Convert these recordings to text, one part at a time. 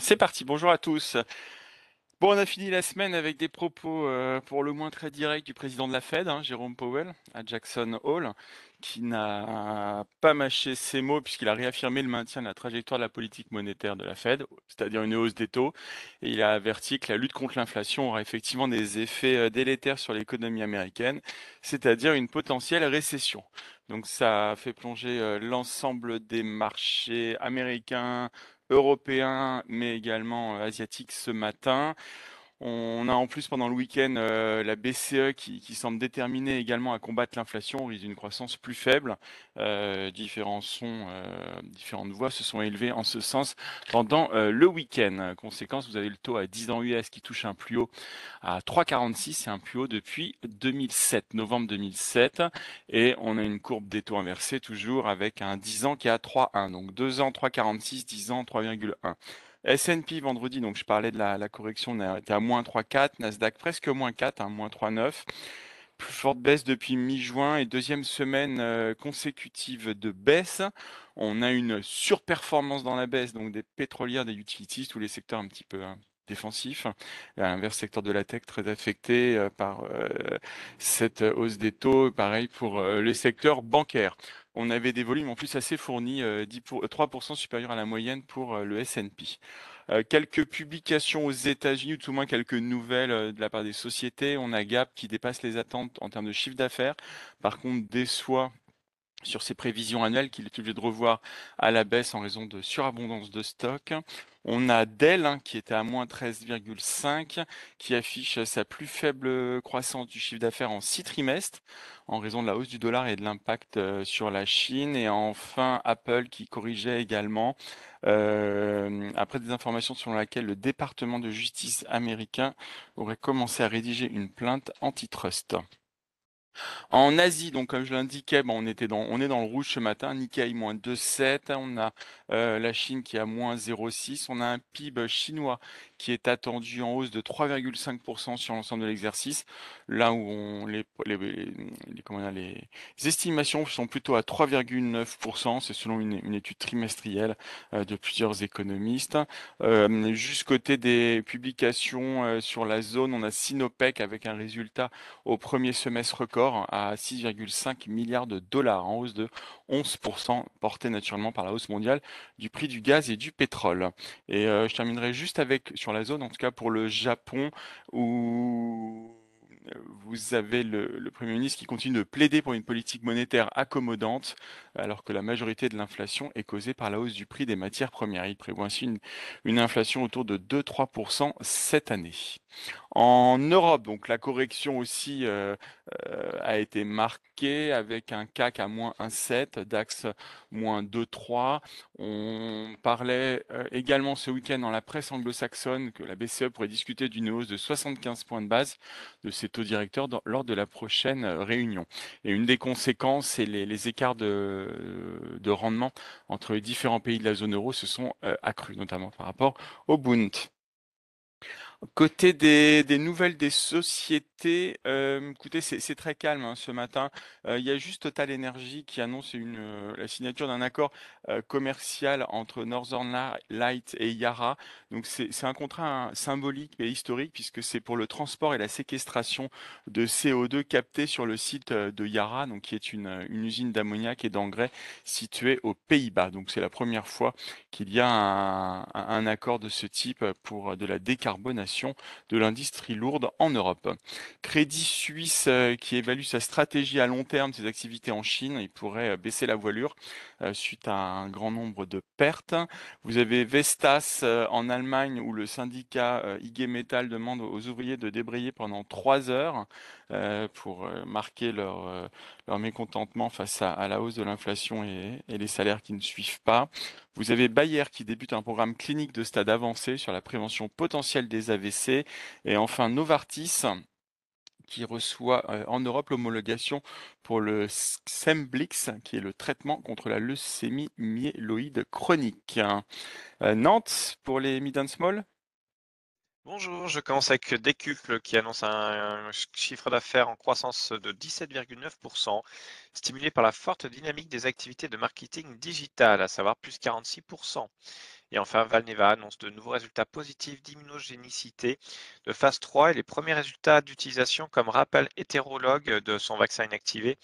C'est parti, bonjour à tous. Bon, on a fini la semaine avec des propos euh, pour le moins très directs du président de la Fed, hein, Jérôme Powell, à Jackson Hole, qui n'a pas mâché ses mots puisqu'il a réaffirmé le maintien de la trajectoire de la politique monétaire de la Fed, c'est-à-dire une hausse des taux, et il a averti que la lutte contre l'inflation aura effectivement des effets euh, délétères sur l'économie américaine, c'est-à-dire une potentielle récession. Donc ça a fait plonger euh, l'ensemble des marchés américains, européens, mais également euh, asiatiques ce matin. On a en plus pendant le week-end euh, la BCE qui, semble déterminée également à combattre l'inflation au risque d'une croissance plus faible. Euh, différents sons, euh, différentes voix se sont élevées en ce sens pendant le week-end. Conséquence, vous avez le taux à 10 ans US qui touche un plus haut à 3,46, c'est un plus haut depuis 2007, novembre 2007. Et on a une courbe des taux inversés toujours avec un 10 ans qui est à 3,1. Donc 2 ans 3,46, 10 ans 3,1. S&P vendredi, donc je parlais de la, correction, on était à moins 3,4, Nasdaq presque moins 4, hein, moins 3,9. Plus forte baisse depuis mi-juin et deuxième semaine euh, consécutive de baisse. On a une surperformance dans la baisse, donc des pétrolières, des utilities, tous les secteurs un petit peu hein, défensifs. À l'inverse, secteur de la tech très affecté euh, par euh, cette hausse des taux. Pareil pour le secteur bancaire on avait des volumes en plus assez fournis, 10 pour, 3% supérieurs à la moyenne pour le S&P. quelques publications aux États-Unis, ou tout au moins quelques nouvelles de la part des sociétés. On a Gap qui dépasse les attentes en termes de chiffre d'affaires. Par contre, déçoit sur ses prévisions annuelles qu'il est obligé de revoir à la baisse en raison de surabondance de stock. On a Dell hein, qui était à moins 13,5, qui affiche sa plus faible croissance du chiffre d'affaires en six trimestres en raison de la hausse du dollar et de l'impact euh, sur la Chine. Et enfin Apple qui corrigeait également euh, après des informations selon lesquelles le département de justice américain aurait commencé à rédiger une plainte antitrust. En Asie, donc comme je l'indiquais, on est dans le rouge ce matin. Nikkei moins 2,7. On a euh, la Chine qui a moins 0,6. On a un PIB chinois qui est attendu en hausse de 3,5% sur l'ensemble de l'exercice. Là où on, les, les, les, estimations sont plutôt à 3,9%. C'est selon une, étude trimestrielle euh, de plusieurs économistes. Euh, juste côté des publications sur la zone, on a Sinopec avec un résultat au premier semestre record à 6,5 milliards de dollars, en hausse de 11%, porté naturellement par la hausse mondiale du prix du gaz et du pétrole. Et euh, je terminerai juste avec, sur la zone, en tout cas pour le Japon, où vous avez le, Premier ministre qui continue de plaider pour une politique monétaire accommodante, alors que la majorité de l'inflation est causée par la hausse du prix des matières premières. Il prévoit ainsi une, une inflation autour de 2-3% cette année. En Europe, donc la correction aussi euh, euh, a été marquée avec un CAC à moins 1,7, DAX moins 2,3. On parlait euh, également ce week-end dans la presse anglo-saxonne que la BCE pourrait discuter d'une hausse de 75 points de base de ses dans, lors de la prochaine réunion. Et une des conséquences, c'est les, les, écarts de, de, rendement entre les différents pays de la zone euro se sont euh, accrus, notamment par rapport au Bund. Côté des, nouvelles des sociétés, euh, écoutez, c'est très calme hein, ce matin. Euh, il y a juste Total Energy qui annonce euh, la signature d'un accord commercial entre Northern Light et Yara. Donc c'est un contrat hein, symbolique et historique puisque c'est pour le transport et la séquestration de CO2 capté sur le site de Yara, donc qui est une, usine d'ammoniac et d'engrais située aux Pays-Bas. Donc c'est la première fois qu'il y a un accord de ce type pour de la décarbonation de l'industrie lourde en Europe. Crédit Suisse euh, qui évalue sa stratégie à long terme ses activités en Chine, il pourrait euh, baisser la voilure euh, suite à un grand nombre de pertes. Vous avez Vestas en Allemagne où le syndicat IG Metall demande aux ouvriers de débrayer pendant trois heures pour marquer leur, leur mécontentement face à, la hausse de l'inflation et, et les salaires qui ne suivent pas. Vous avez Bayer qui débute un programme clinique de stade avancé sur la prévention potentielle des AVC. Et enfin Novartis qui reçoit euh, en Europe l'homologation pour le Semblix, qui est le traitement contre la leucémie myéloïde chronique. Euh, Nantes pour les mid and small? Bonjour, je commence avec Décuple qui annonce un, chiffre d'affaires en croissance de 17,9%, stimulé par la forte dynamique des activités de marketing digital, à savoir plus 46%. Et enfin, Valneva annonce de nouveaux résultats positifs d'immunogénicité de phase 3 et les premiers résultats d'utilisation comme rappel hétérologue de son vaccin inactivé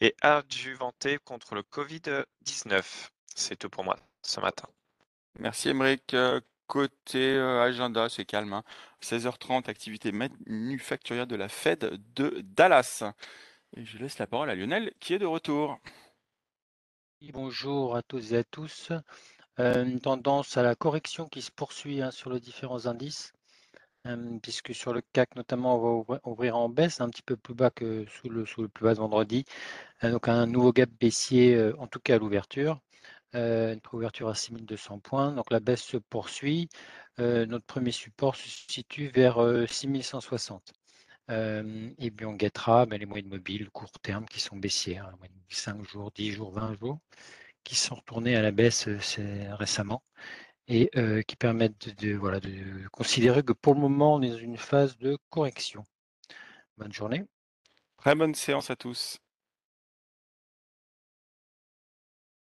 et adjuvanté contre le Covid-19. C'est tout pour moi ce matin. Merci Émeric. Côté euh, agenda, c'est calme. 16h30, hein. activité manufacturière de la Fed de Dallas. Je laisse la parole à Lionel qui est de retour. Bonjour à tous et à tous. Euh, une tendance à la correction qui se poursuit hein, sur les différents indices, euh, puisque sur le CAC notamment, on va ouvrir en baisse, un petit peu plus bas que sous le, plus bas vendredi. Donc un nouveau gap baissier, en tout cas à l'ouverture. Une ouverture à 6200 points. Donc la baisse se poursuit. notre premier support se situe vers 6160. et puis on guettera ben, les moyennes mobiles court terme qui sont baissières, hein, 5 jours, 10 jours, 20 jours qui sont retournés à la baisse récemment et qui permettent de, voilà, de considérer que pour le moment, on est dans une phase de correction. Bonne journée. Très bonne séance à tous.